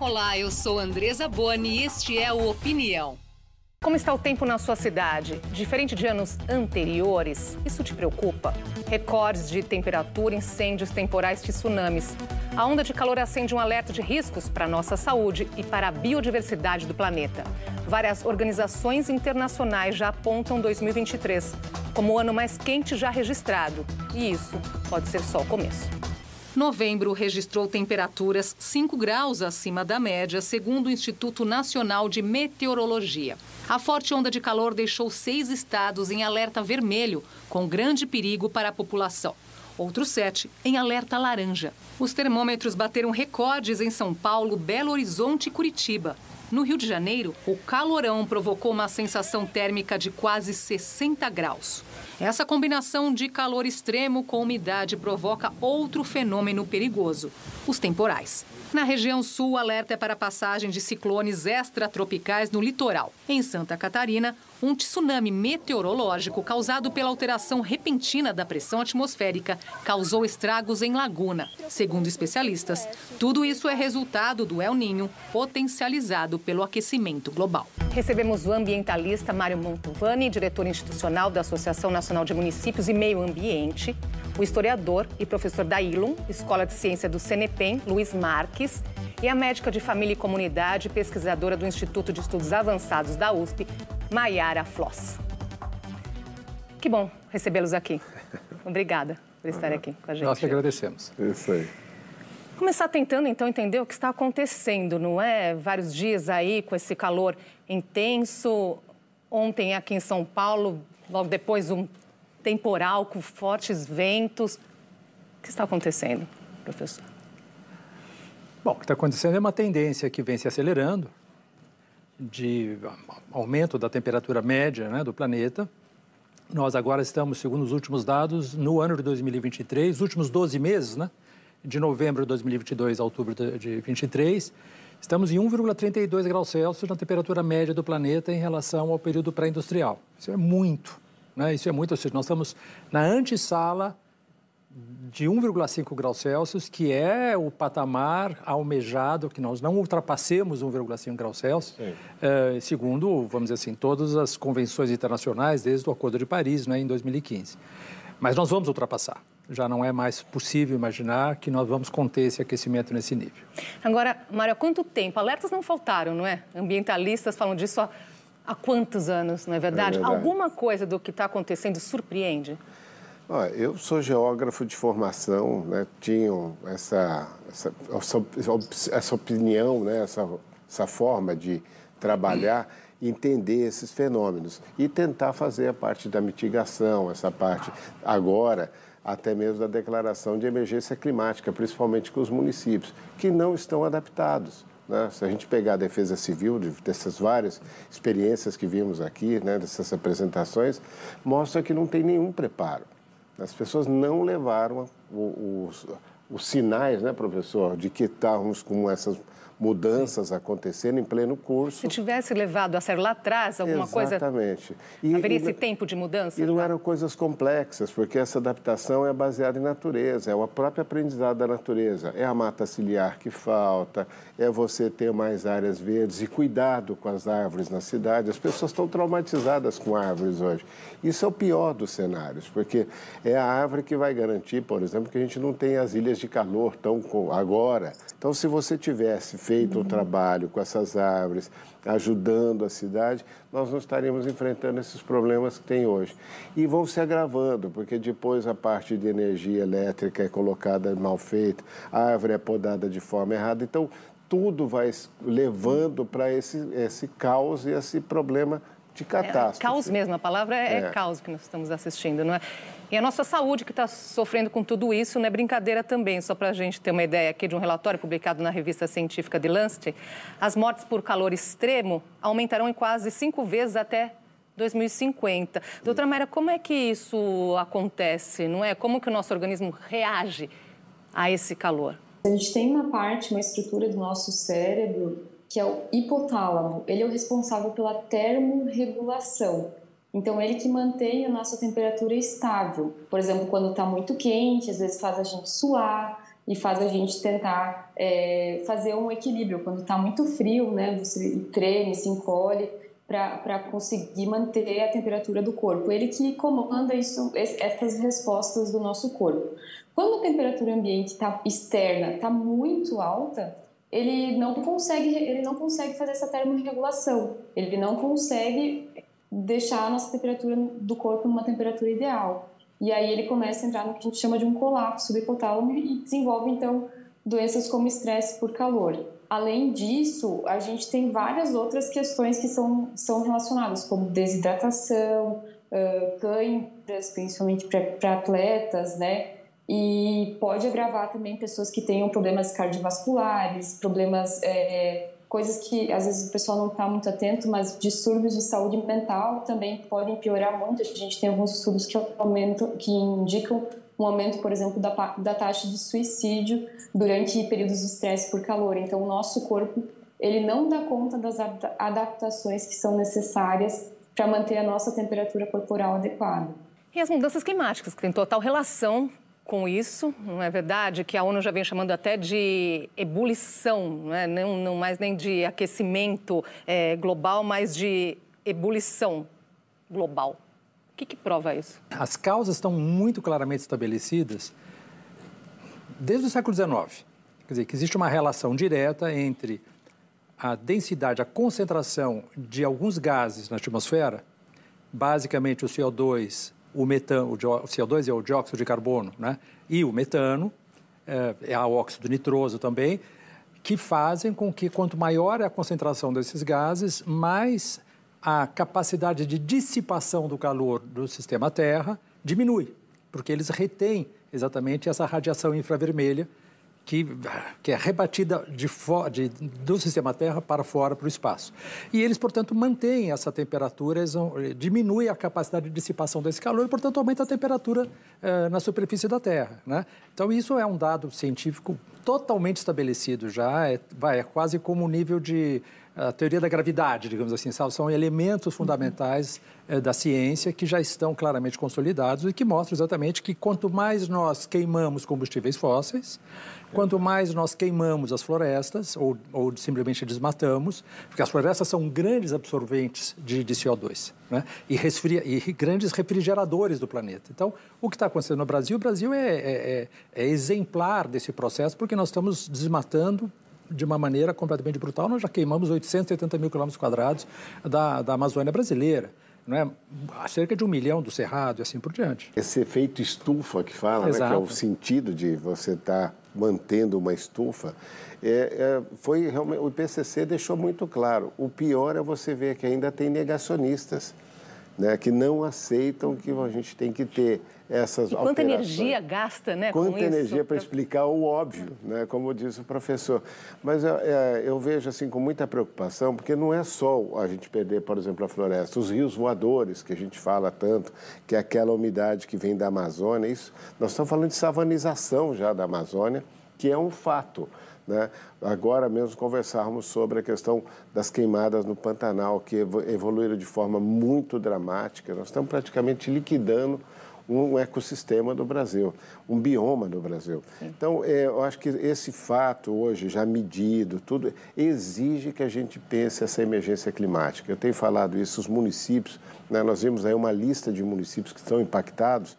Olá, eu sou Andresa Boni e este é o Opinião. Como está o tempo na sua cidade? Diferente de anos anteriores, isso te preocupa? Recordes de temperatura, incêndios temporais e tsunamis. A onda de calor acende um alerta de riscos para a nossa saúde e para a biodiversidade do planeta. Várias organizações internacionais já apontam 2023 como o ano mais quente já registrado. E isso pode ser só o começo. Novembro registrou temperaturas 5 graus acima da média, segundo o Instituto Nacional de Meteorologia. A forte onda de calor deixou seis estados em alerta vermelho, com grande perigo para a população. Outros sete em alerta laranja. Os termômetros bateram recordes em São Paulo, Belo Horizonte e Curitiba. No Rio de Janeiro, o calorão provocou uma sensação térmica de quase 60 graus. Essa combinação de calor extremo com umidade provoca outro fenômeno perigoso: os temporais. Na região sul, o alerta é para a passagem de ciclones extratropicais no litoral. Em Santa Catarina, um tsunami meteorológico causado pela alteração repentina da pressão atmosférica causou estragos em Laguna. Segundo especialistas, tudo isso é resultado do El Ninho, potencializado pelo aquecimento global. Recebemos o ambientalista Mário Montovani, diretor institucional da Associação Nacional de Municípios e Meio Ambiente, o historiador e professor da ILUM, Escola de Ciência do CNPEM, Luiz Marques, e a médica de família e comunidade pesquisadora do Instituto de Estudos Avançados da USP, Maiara Floss. Que bom recebê-los aqui. Obrigada por estar aqui com a gente. Nós que agradecemos. Isso aí. Começar tentando, então, entender o que está acontecendo, não é? Vários dias aí com esse calor intenso. Ontem aqui em São Paulo, logo depois um temporal com fortes ventos. O que está acontecendo, professor? Bom, o que está acontecendo é uma tendência que vem se acelerando de aumento da temperatura média né, do planeta. Nós agora estamos, segundo os últimos dados, no ano de 2023, os últimos 12 meses, né, de novembro de 2022 a outubro de 2023, estamos em 1,32 graus Celsius na temperatura média do planeta em relação ao período pré-industrial. Isso é muito. Né? Isso é muito, ou seja, nós estamos na antessala de 1,5 graus Celsius, que é o patamar almejado, que nós não ultrapassemos 1,5 graus Celsius, é, segundo, vamos dizer assim, todas as convenções internacionais, desde o Acordo de Paris, né, em 2015. Mas nós vamos ultrapassar. Já não é mais possível imaginar que nós vamos conter esse aquecimento nesse nível. Agora, Mário, há quanto tempo? Alertas não faltaram, não é? Ambientalistas falam disso há há quantos anos, não é verdade? É verdade. Alguma coisa do que está acontecendo surpreende? Olha, eu sou geógrafo de formação, né? tinha essa, essa, essa opinião, né? essa, essa forma de trabalhar, entender esses fenômenos e tentar fazer a parte da mitigação, essa parte agora até mesmo da declaração de emergência climática, principalmente com os municípios, que não estão adaptados. Né? Se a gente pegar a defesa civil, dessas várias experiências que vimos aqui, né, dessas apresentações, mostra que não tem nenhum preparo. As pessoas não levaram os, os sinais, né, professor, de que estávamos com essas mudanças acontecendo em pleno curso. Se tivesse levado a sério lá atrás alguma Exatamente. coisa. Exatamente. Haveria esse tempo de mudança? E não eram coisas complexas, porque essa adaptação é baseada em natureza, é o próprio aprendizado da natureza. É a mata ciliar que falta, é você ter mais áreas verdes e cuidado com as árvores na cidade. As pessoas estão traumatizadas com árvores hoje. Isso é o pior dos cenários, porque é a árvore que vai garantir, por exemplo, que a gente não tenha as ilhas de calor tão agora. Então, se você tivesse feito um trabalho com essas árvores, ajudando a cidade, nós não estaríamos enfrentando esses problemas que tem hoje. E vão se agravando, porque depois a parte de energia elétrica é colocada mal feita, a árvore é podada de forma errada. Então, tudo vai levando para esse, esse caos e esse problema de catástrofe. É, caos mesmo, a palavra é, é. caos que nós estamos assistindo, não é? E a nossa saúde que está sofrendo com tudo isso não é brincadeira também, só para a gente ter uma ideia aqui de um relatório publicado na revista científica The Lancet, as mortes por calor extremo aumentarão em quase cinco vezes até 2050. Doutora Mayra, como é que isso acontece, não é? Como que o nosso organismo reage a esse calor? A gente tem uma parte, uma estrutura do nosso cérebro que é o hipotálamo. Ele é o responsável pela termorregulação. Então, ele que mantém a nossa temperatura estável. Por exemplo, quando está muito quente, às vezes faz a gente suar, e faz a gente tentar é, fazer um equilíbrio. Quando está muito frio, né, você treme, se encolhe para conseguir manter a temperatura do corpo. Ele que comanda isso, essas respostas do nosso corpo. Quando a temperatura ambiente tá, externa está muito alta, ele não consegue ele não consegue fazer essa termorregulação. Ele não consegue deixar a nossa temperatura do corpo numa temperatura ideal. E aí ele começa a entrar no que a gente chama de um colapso do hipotálamo e desenvolve então doenças como estresse por calor. Além disso, a gente tem várias outras questões que são, são relacionadas, como desidratação, uh, cãibras, principalmente para atletas, né? E pode agravar também pessoas que tenham problemas cardiovasculares, problemas é, coisas que às vezes o pessoal não está muito atento, mas distúrbios de saúde mental também podem piorar muito. A gente tem alguns estudos que aumentam, que indicam um aumento, por exemplo, da, da taxa de suicídio durante períodos de estresse por calor. Então, o nosso corpo ele não dá conta das adaptações que são necessárias para manter a nossa temperatura corporal adequada. E as mudanças climáticas, que têm total relação com isso, não é verdade? Que a ONU já vem chamando até de ebulição, não, é? não, não mais nem de aquecimento é, global, mas de ebulição global. O que, que prova isso? As causas estão muito claramente estabelecidas desde o século XIX. Quer dizer, que existe uma relação direta entre a densidade, a concentração de alguns gases na atmosfera, basicamente o CO2 o metano, o CO2 é o dióxido de carbono, né? E o metano, é, é o óxido nitroso também, que fazem com que quanto maior é a concentração desses gases, mais a capacidade de dissipação do calor do sistema Terra diminui, porque eles retêm exatamente essa radiação infravermelha que, que é rebatida de, de, do sistema Terra para fora, para o espaço. E eles, portanto, mantêm essa temperatura, eles vão, diminui a capacidade de dissipação desse calor e, portanto, aumenta a temperatura eh, na superfície da Terra. Né? Então, isso é um dado científico totalmente estabelecido já, é, vai, é quase como o nível de a teoria da gravidade, digamos assim, são elementos fundamentais é, da ciência que já estão claramente consolidados e que mostram exatamente que quanto mais nós queimamos combustíveis fósseis, quanto mais nós queimamos as florestas ou, ou simplesmente desmatamos, porque as florestas são grandes absorventes de, de CO2 né? e, resfria, e grandes refrigeradores do planeta. Então, o que está acontecendo no Brasil, o Brasil é, é, é, é exemplar desse processo porque nós estamos desmatando de uma maneira completamente brutal. Nós já queimamos 880 mil quilômetros quadrados da, da Amazônia brasileira. Não é? cerca de um milhão do Cerrado e assim por diante. Esse efeito estufa que fala, né, que é o sentido de você estar tá mantendo uma estufa, é, é, foi realmente, o IPCC deixou muito claro. O pior é você ver que ainda tem negacionistas né, que não aceitam que a gente tem que ter essas e quanta energia gasta, né? Quanta energia para explicar o óbvio, né? Como disse o professor. Mas é, é, eu vejo assim com muita preocupação, porque não é só a gente perder, por exemplo, a floresta, os rios voadores que a gente fala tanto, que é aquela umidade que vem da Amazônia. Isso, nós estamos falando de savanização já da Amazônia, que é um fato. Né? Agora mesmo conversarmos sobre a questão das queimadas no Pantanal, que evoluíram de forma muito dramática. Nós estamos praticamente liquidando um ecossistema do Brasil, um bioma do Brasil. Sim. Então, é, eu acho que esse fato hoje, já medido, tudo, exige que a gente pense essa emergência climática. Eu tenho falado isso, os municípios, né, nós vimos aí uma lista de municípios que estão impactados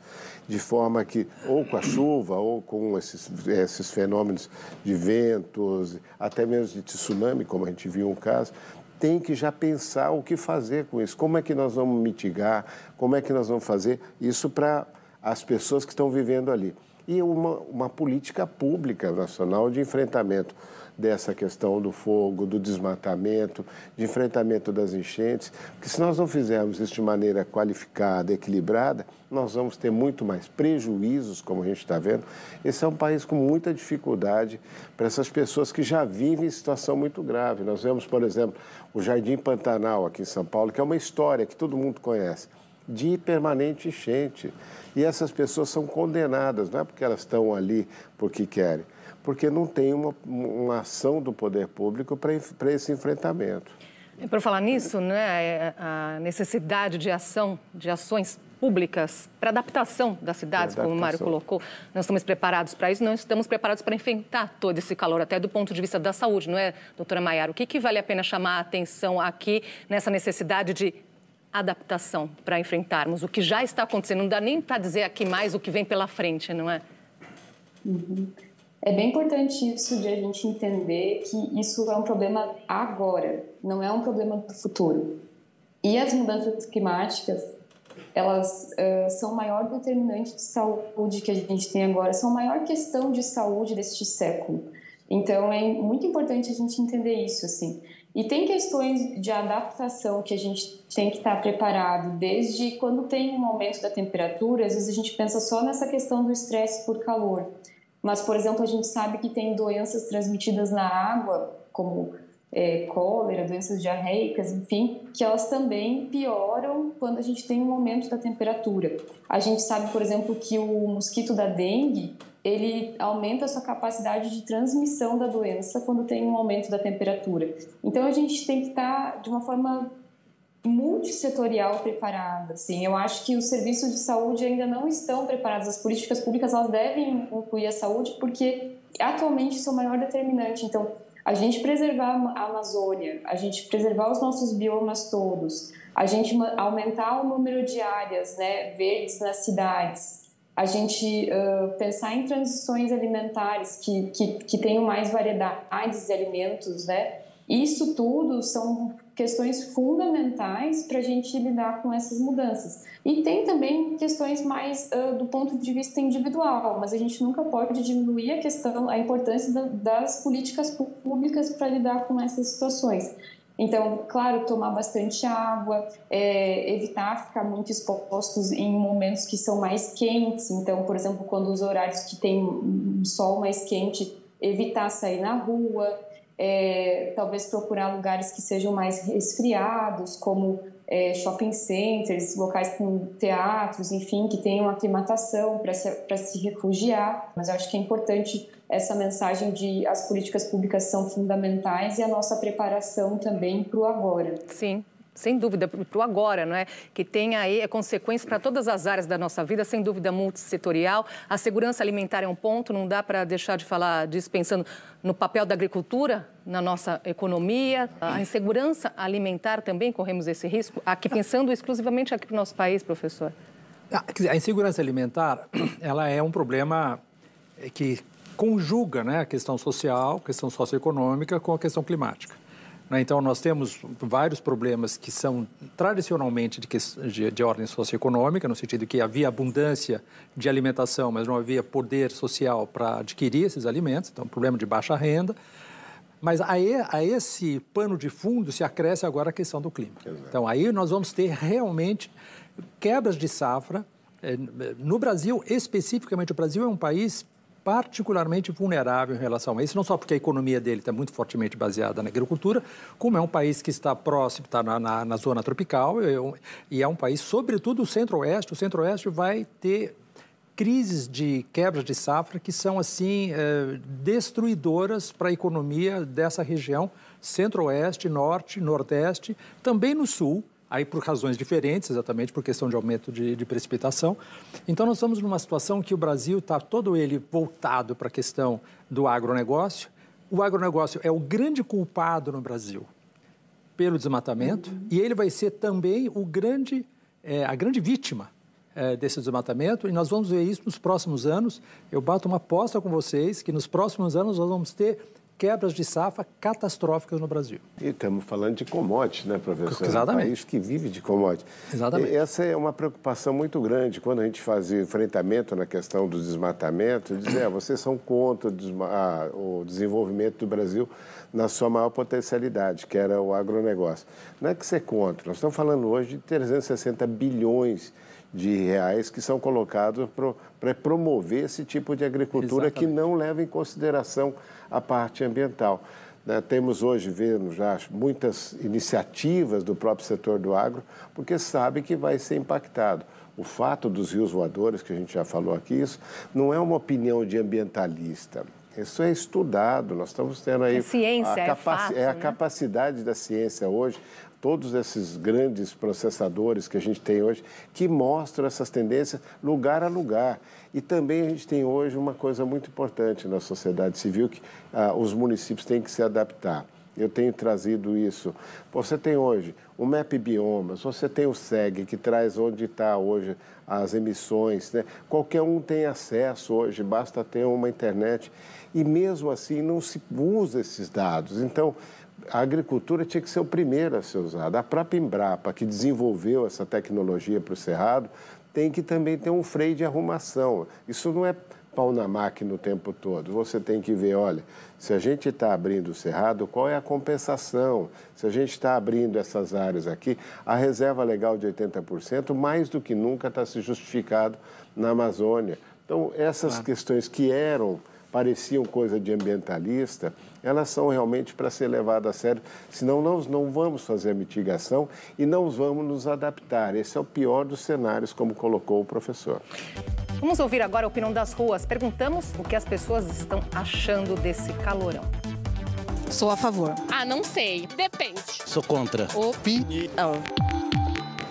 de forma que, ou com a chuva, ou com esses, esses fenômenos de ventos, até mesmo de tsunami, como a gente viu um caso, tem que já pensar o que fazer com isso. Como é que nós vamos mitigar? Como é que nós vamos fazer isso para as pessoas que estão vivendo ali? E uma, uma política pública nacional de enfrentamento dessa questão do fogo, do desmatamento, de enfrentamento das enchentes, porque se nós não fizermos isso de maneira qualificada, equilibrada, nós vamos ter muito mais prejuízos, como a gente está vendo. Esse é um país com muita dificuldade para essas pessoas que já vivem em situação muito grave. Nós vemos, por exemplo, o Jardim Pantanal aqui em São Paulo, que é uma história que todo mundo conhece, de permanente enchente. E essas pessoas são condenadas, não é porque elas estão ali porque querem, porque não tem uma, uma ação do poder público para esse enfrentamento. E por falar nisso, né, a necessidade de ação, de ações públicas para adaptação das cidades, adaptação. como o Mário colocou. Nós estamos preparados para isso, não estamos preparados para enfrentar todo esse calor, até do ponto de vista da saúde, não é, doutora Maiara? O que, que vale a pena chamar a atenção aqui nessa necessidade de adaptação para enfrentarmos o que já está acontecendo? Não dá nem para dizer aqui mais o que vem pela frente, não é? Uhum. É bem importante isso de a gente entender que isso é um problema agora, não é um problema do futuro. E as mudanças climáticas, elas uh, são o maior determinante de saúde que a gente tem agora, são a maior questão de saúde deste século. Então é muito importante a gente entender isso, assim. E tem questões de adaptação que a gente tem que estar preparado, desde quando tem um aumento da temperatura, às vezes a gente pensa só nessa questão do estresse por calor. Mas, por exemplo, a gente sabe que tem doenças transmitidas na água, como é, cólera, doenças diarreicas, enfim, que elas também pioram quando a gente tem um aumento da temperatura. A gente sabe, por exemplo, que o mosquito da dengue ele aumenta a sua capacidade de transmissão da doença quando tem um aumento da temperatura. Então a gente tem que estar de uma forma multissetorial preparada. Assim, eu acho que os serviços de saúde ainda não estão preparados. As políticas públicas elas devem incluir a saúde porque atualmente isso é o maior determinante. Então a gente preservar a Amazônia, a gente preservar os nossos biomas todos, a gente aumentar o número de áreas né, verdes nas cidades, a gente uh, pensar em transições alimentares que, que, que tenham mais variedades de alimentos, né? Isso tudo são questões fundamentais para a gente lidar com essas mudanças. E tem também questões mais uh, do ponto de vista individual, mas a gente nunca pode diminuir a questão, a importância da, das políticas públicas para lidar com essas situações. Então, claro, tomar bastante água, é, evitar ficar muito expostos em momentos que são mais quentes. Então, por exemplo, quando os horários que tem sol mais quente, evitar sair na rua, é, talvez procurar lugares que sejam mais resfriados, como é, shopping centers, locais com teatros, enfim, que tenham aclimatação para se, se refugiar. Mas eu acho que é importante essa mensagem de as políticas públicas são fundamentais e a nossa preparação também para o agora. Sim, sem dúvida, para o agora, não é? Que tem aí é para todas as áreas da nossa vida, sem dúvida multissetorial. A segurança alimentar é um ponto, não dá para deixar de falar disso pensando no papel da agricultura na nossa economia. A insegurança alimentar também corremos esse risco, aqui pensando exclusivamente aqui para o nosso país, professor. A insegurança alimentar, ela é um problema que conjuga né, a questão social, a questão socioeconômica com a questão climática. Né? Então, nós temos vários problemas que são tradicionalmente de, de, de, ordem socioeconômica, no sentido que havia abundância de alimentação, mas não havia poder social para adquirir esses alimentos, então, problema de baixa renda. Mas a, a, esse pano de fundo se acresce agora a questão do clima. Então, aí nós vamos ter realmente quebras de safra. Eh, no Brasil, especificamente, o Brasil é um país particularmente vulnerável em relação a isso, não só porque a economia dele está muito fortemente baseada na agricultura, como é um país que está próximo, está na, na, na zona tropical, e é um país, sobretudo o centro-oeste. O centro-oeste vai ter crises de quebras de safra que são, assim, é, destruidoras para a economia dessa região, centro-oeste, norte, nordeste, também no sul, aí por razões diferentes, exatamente por questão de aumento de, de precipitação. Então, nós estamos numa situação que o Brasil está todo ele voltado para a questão do agronegócio. O agronegócio é o grande culpado no Brasil pelo desmatamento uhum. e ele vai ser também o grande, é, a grande vítima é, desse desmatamento e nós vamos ver isso nos próximos anos. Eu bato uma aposta com vocês que nos próximos anos nós vamos ter quebras de safra catastróficas no Brasil. E estamos falando de commodities, né, professor? Exatamente. É um país que vive de commodities. Exatamente. E essa é uma preocupação muito grande quando a gente fazia enfrentamento na questão do desmatamento, dizer, é, vocês são contra o desenvolvimento do Brasil na sua maior potencialidade, que era o agronegócio. Não é que você é contra, nós estamos falando hoje de 360 bilhões de reais que são colocados para promover esse tipo de agricultura Exatamente. que não leva em consideração a parte ambiental. Né? Temos hoje, vendo já muitas iniciativas do próprio setor do agro, porque sabe que vai ser impactado. O fato dos rios voadores, que a gente já falou aqui, isso não é uma opinião de ambientalista. Isso é estudado, nós estamos tendo aí... A ciência, a é, fato, é a né? capacidade da ciência hoje, todos esses grandes processadores que a gente tem hoje, que mostram essas tendências lugar a lugar. E também a gente tem hoje uma coisa muito importante na sociedade civil, que ah, os municípios têm que se adaptar. Eu tenho trazido isso. Você tem hoje o MAP Biomas, você tem o SEG, que traz onde está hoje as emissões. Né? Qualquer um tem acesso hoje, basta ter uma internet. E mesmo assim não se usa esses dados. Então, a agricultura tinha que ser o primeiro a ser usado. A própria Embrapa, que desenvolveu essa tecnologia para o Cerrado, tem que também ter um freio de arrumação. Isso não é pau na máquina o tempo todo. Você tem que ver, olha, se a gente está abrindo o cerrado, qual é a compensação? Se a gente está abrindo essas áreas aqui, a reserva legal de 80%, mais do que nunca está se justificado na Amazônia. Então, essas claro. questões que eram pareciam coisa de ambientalista, elas são realmente para ser levadas a sério, senão nós não vamos fazer a mitigação e não vamos nos adaptar. Esse é o pior dos cenários, como colocou o professor. Vamos ouvir agora a opinião das ruas. Perguntamos o que as pessoas estão achando desse calorão. Sou a favor. Ah, não sei. Depende. Sou contra. Opinião.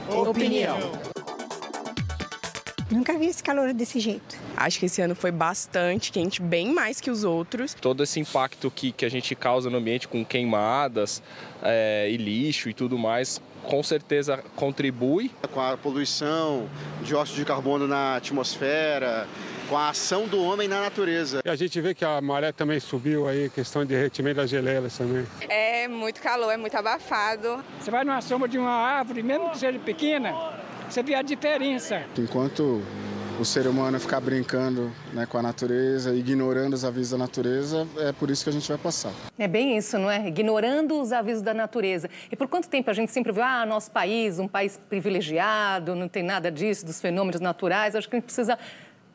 Opinião. Nunca vi esse calor desse jeito. Acho que esse ano foi bastante quente, bem mais que os outros. Todo esse impacto que, que a gente causa no ambiente com queimadas é, e lixo e tudo mais, com certeza contribui. Com a poluição, dióxido de carbono na atmosfera, com a ação do homem na natureza. E a gente vê que a maré também subiu aí, questão de derretimento das geleiras também. É muito calor, é muito abafado. Você vai numa sombra de uma árvore, mesmo que seja pequena, você vê a diferença. Enquanto o ser humano ficar brincando né, com a natureza, ignorando os avisos da natureza, é por isso que a gente vai passar. É bem isso, não é? Ignorando os avisos da natureza. E por quanto tempo a gente sempre viu, ah, nosso país, um país privilegiado, não tem nada disso, dos fenômenos naturais. Acho que a gente precisa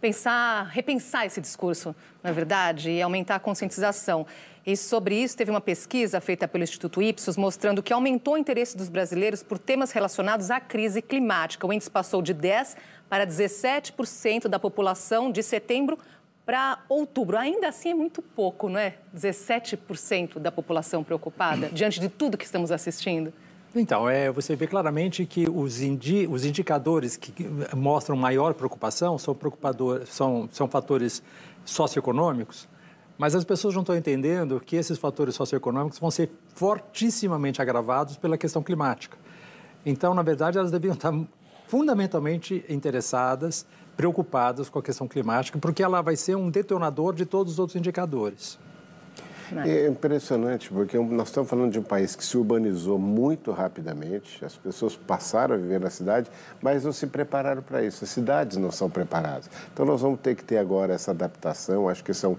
pensar, repensar esse discurso, não é verdade? E aumentar a conscientização. E sobre isso, teve uma pesquisa feita pelo Instituto Ipsos mostrando que aumentou o interesse dos brasileiros por temas relacionados à crise climática. O índice passou de 10% para 17% da população de setembro para outubro. Ainda assim é muito pouco, não é? 17% da população preocupada diante de tudo que estamos assistindo. Então, é, você vê claramente que os, indi, os indicadores que, mostram maior preocupação são, preocupador, são, são fatores socioeconômicos, mas as pessoas não estão entendendo que esses fatores socioeconômicos vão ser fortissimamente agravados pela questão climática. Então, na verdade, elas deviam estar fundamentalmente interessadas, preocupadas com a questão climática, porque ela vai ser um detonador de todos os outros indicadores. É impressionante, porque nós estamos falando de um país que se urbanizou muito rapidamente, as pessoas passaram a viver na cidade, mas não se prepararam para isso, as cidades não são preparadas. Então nós vamos ter que ter agora essa adaptação, acho que isso é um,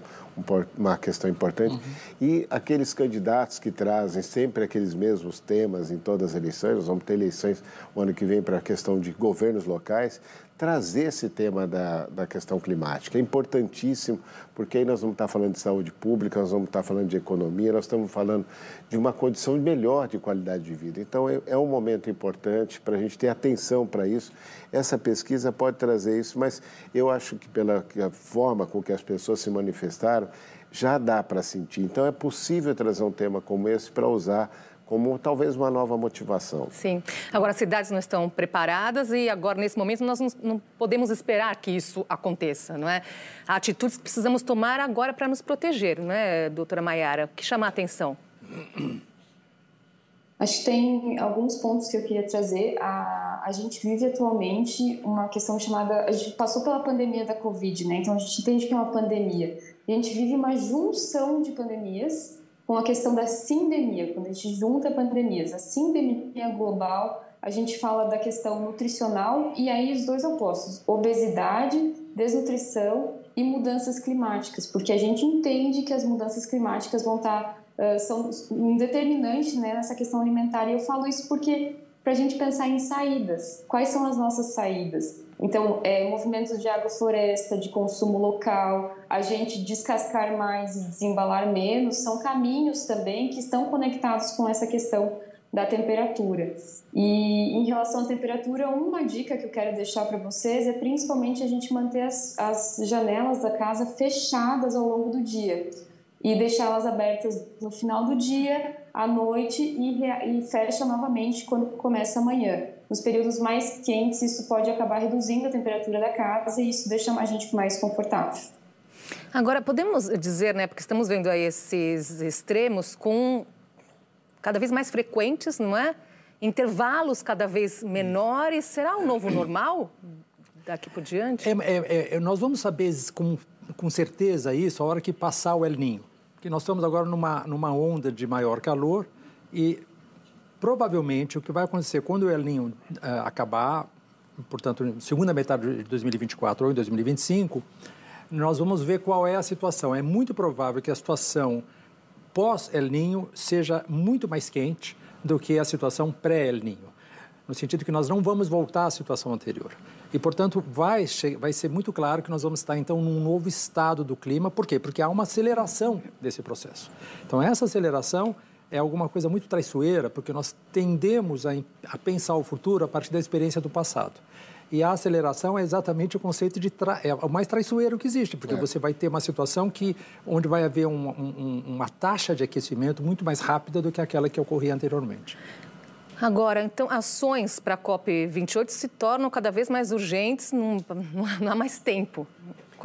uma questão importante. Uhum. E aqueles candidatos que trazem sempre aqueles mesmos temas em todas as eleições, nós vamos ter eleições o ano que vem para a questão de governos locais, trazer esse tema da, da questão climática. É importantíssimo, porque aí nós vamos estar falando de saúde pública, nós vamos estar falando de economia, nós estamos falando de uma condição melhor de qualidade de vida. Então, é, é um momento importante para a gente ter atenção para isso. Essa pesquisa pode trazer isso, mas eu acho que pela forma com que as pessoas se manifestaram, já dá para sentir. Então, é possível trazer um tema como esse para usar como talvez uma nova motivação. Sim. Agora, as cidades não estão preparadas e agora, nesse momento, nós não podemos esperar que isso aconteça, não é? Há atitudes que precisamos tomar agora para nos proteger, não é, doutora Maiara? O que chama a atenção? Acho que tem alguns pontos que eu queria trazer. A, a gente vive atualmente uma questão chamada. A gente passou pela pandemia da Covid, né? Então a gente entende que é uma pandemia. E a gente vive uma junção de pandemias com a questão da sindemia, quando a gente junta pandemias, a sindemia global, a gente fala da questão nutricional e aí os dois opostos, obesidade, desnutrição e mudanças climáticas, porque a gente entende que as mudanças climáticas vão estar uh, são um determinante né, nessa questão alimentar e eu falo isso porque para a gente pensar em saídas, quais são as nossas saídas? Então, é, movimentos de agrofloresta, de consumo local, a gente descascar mais e desembalar menos, são caminhos também que estão conectados com essa questão da temperatura. E em relação à temperatura, uma dica que eu quero deixar para vocês é principalmente a gente manter as, as janelas da casa fechadas ao longo do dia e deixá-las abertas no final do dia, à noite e, e fecha novamente quando começa amanhã. Nos períodos mais quentes, isso pode acabar reduzindo a temperatura da casa e isso deixa a gente mais confortável. Agora, podemos dizer, né, porque estamos vendo aí esses extremos com cada vez mais frequentes, não é? Intervalos cada vez menores. Será um novo normal daqui por diante? É, é, é, nós vamos saber com, com certeza isso a hora que passar o El Ninho. Que nós estamos agora numa, numa onda de maior calor e provavelmente o que vai acontecer quando o El Ninho uh, acabar, portanto, segunda metade de 2024 ou em 2025, nós vamos ver qual é a situação. É muito provável que a situação pós-El Ninho seja muito mais quente do que a situação pré-El Ninho, no sentido que nós não vamos voltar à situação anterior. E, portanto, vai, vai ser muito claro que nós vamos estar, então, num novo estado do clima. Por quê? Porque há uma aceleração desse processo. Então, essa aceleração é alguma coisa muito traiçoeira, porque nós tendemos a, a pensar o futuro a partir da experiência do passado. E a aceleração é exatamente o conceito de tra... é o mais traiçoeiro que existe, porque é. você vai ter uma situação que onde vai haver um, um, uma taxa de aquecimento muito mais rápida do que aquela que ocorria anteriormente. Agora, então, ações para a COP28 se tornam cada vez mais urgentes, não, não há mais tempo.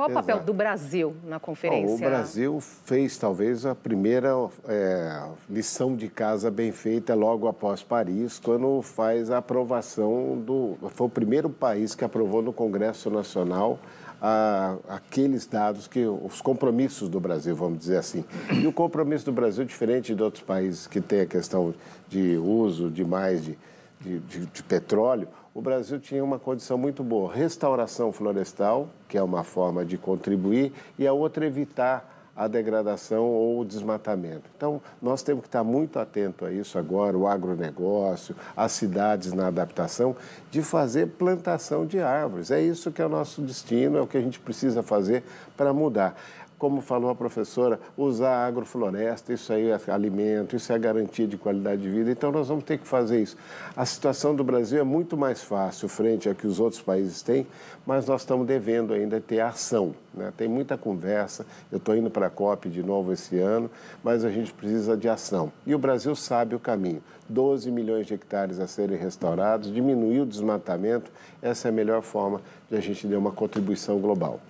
Qual o papel do Brasil na conferência? Bom, o Brasil fez talvez a primeira é, lição de casa bem feita logo após Paris, quando faz a aprovação do. Foi o primeiro país que aprovou no Congresso Nacional a, aqueles dados que os compromissos do Brasil, vamos dizer assim. E o compromisso do Brasil, diferente de outros países que tem a questão de uso de mais de, de, de, de petróleo, o Brasil tinha uma condição muito boa. Restauração florestal, que é uma forma de contribuir, e a outra evitar a degradação ou o desmatamento. Então, nós temos que estar muito atento a isso agora, o agronegócio, as cidades na adaptação, de fazer plantação de árvores. É isso que é o nosso destino, é o que a gente precisa fazer para mudar como falou a professora, usar agrofloresta, isso aí é alimento, isso é garantia de qualidade de vida. Então, nós vamos ter que fazer isso. A situação do Brasil é muito mais fácil frente a que os outros países têm, mas nós estamos devendo ainda ter ação. Né? Tem muita conversa, eu estou indo para a COP de novo esse ano, mas a gente precisa de ação. E o Brasil sabe o caminho. 12 milhões de hectares a serem restaurados, diminuir o desmatamento, essa é a melhor forma de a gente dar uma contribuição global.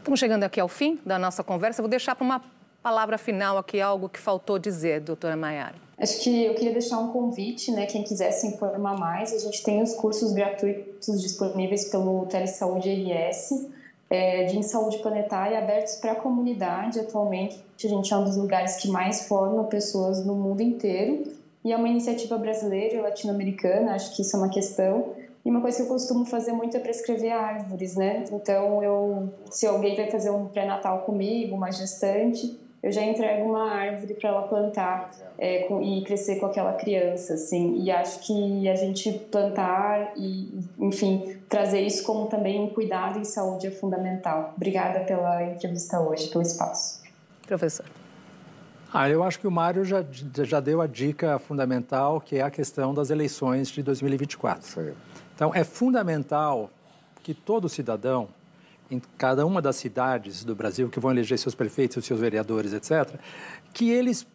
Estamos chegando aqui ao fim da nossa conversa. Vou deixar para uma palavra final aqui algo que faltou dizer, doutora Maiara. Acho que eu queria deixar um convite, né? Quem quiser se informar mais, a gente tem os cursos gratuitos disponíveis pelo Telesaúde RS, é, de saúde planetária, abertos para a comunidade. Atualmente, a gente é um dos lugares que mais forma pessoas no mundo inteiro. E é uma iniciativa brasileira e latino-americana, acho que isso é uma questão. E uma coisa que eu costumo fazer muito é prescrever árvores, né? Então, eu, se alguém vai fazer um pré-natal comigo, uma gestante, eu já entrego uma árvore para ela plantar é, com, e crescer com aquela criança, assim. E acho que a gente plantar e, enfim, trazer isso como também um cuidado em saúde é fundamental. Obrigada pela entrevista hoje, pelo espaço. Professor. Ah, eu acho que o Mário já, já deu a dica fundamental, que é a questão das eleições de 2024. Sim. Então, é fundamental que todo cidadão, em cada uma das cidades do Brasil que vão eleger seus prefeitos, seus vereadores, etc., que eles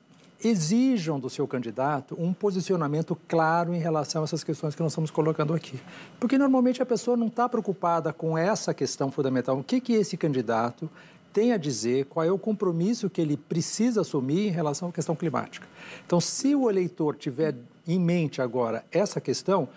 exijam do seu candidato um posicionamento claro em relação a essas questões que nós estamos colocando aqui. Porque normalmente a pessoa não está preocupada com essa questão fundamental. O que, que esse candidato tem a dizer, qual é o compromisso que ele precisa assumir em relação à questão climática. Então, se o eleitor tiver em mente agora essa questão,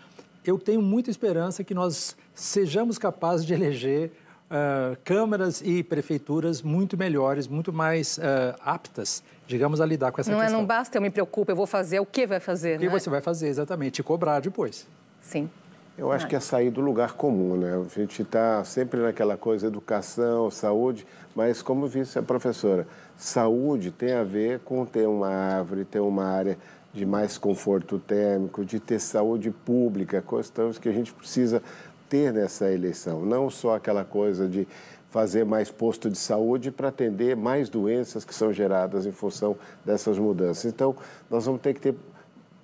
eu tenho muita esperança que nós sejamos capazes de eleger uh, câmaras e prefeituras muito melhores, muito mais uh, aptas, digamos, a lidar com essa não questão. É, não basta eu me preocupo, eu vou fazer, o que vai fazer, O que né? você vai fazer, exatamente, e cobrar depois. Sim. Eu acho que é sair do lugar comum, né? A gente está sempre naquela coisa, educação, saúde, mas como disse a professora, saúde tem a ver com ter uma árvore, ter uma área de mais conforto térmico, de ter saúde pública, questões que a gente precisa ter nessa eleição. Não só aquela coisa de fazer mais posto de saúde para atender mais doenças que são geradas em função dessas mudanças. Então, nós vamos ter que ter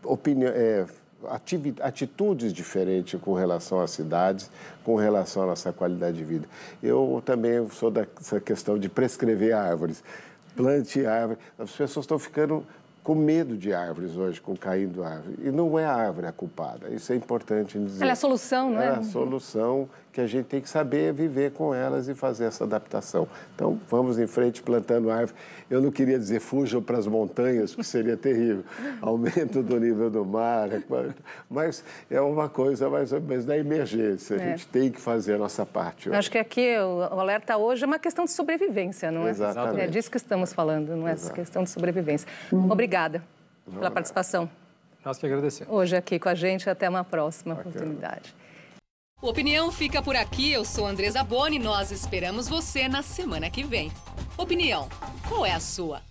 opinião, é, atitudes diferentes com relação às cidades, com relação à nossa qualidade de vida. Eu também sou dessa questão de prescrever árvores. Plante árvore. As pessoas estão ficando com medo de árvores hoje, com caindo árvore. E não é a árvore a culpada, isso é importante dizer. Ela é a solução, não é? É a solução que a gente tem que saber viver com elas e fazer essa adaptação. Então, vamos em frente plantando árvore. Eu não queria dizer fujam para as montanhas, porque seria terrível. Aumento do nível do mar, é mas é uma coisa mais ou menos da emergência. A é. gente tem que fazer a nossa parte. Acho que aqui o alerta hoje é uma questão de sobrevivência, não é? Exatamente. É disso que estamos falando, não é? Exato. questão de sobrevivência. Obrigada pela participação. Nós que agradecemos. Hoje aqui com a gente. Até uma próxima Bacana. oportunidade. Opinião fica por aqui. Eu sou Andresa Boni. Nós esperamos você na semana que vem. Opinião, qual é a sua?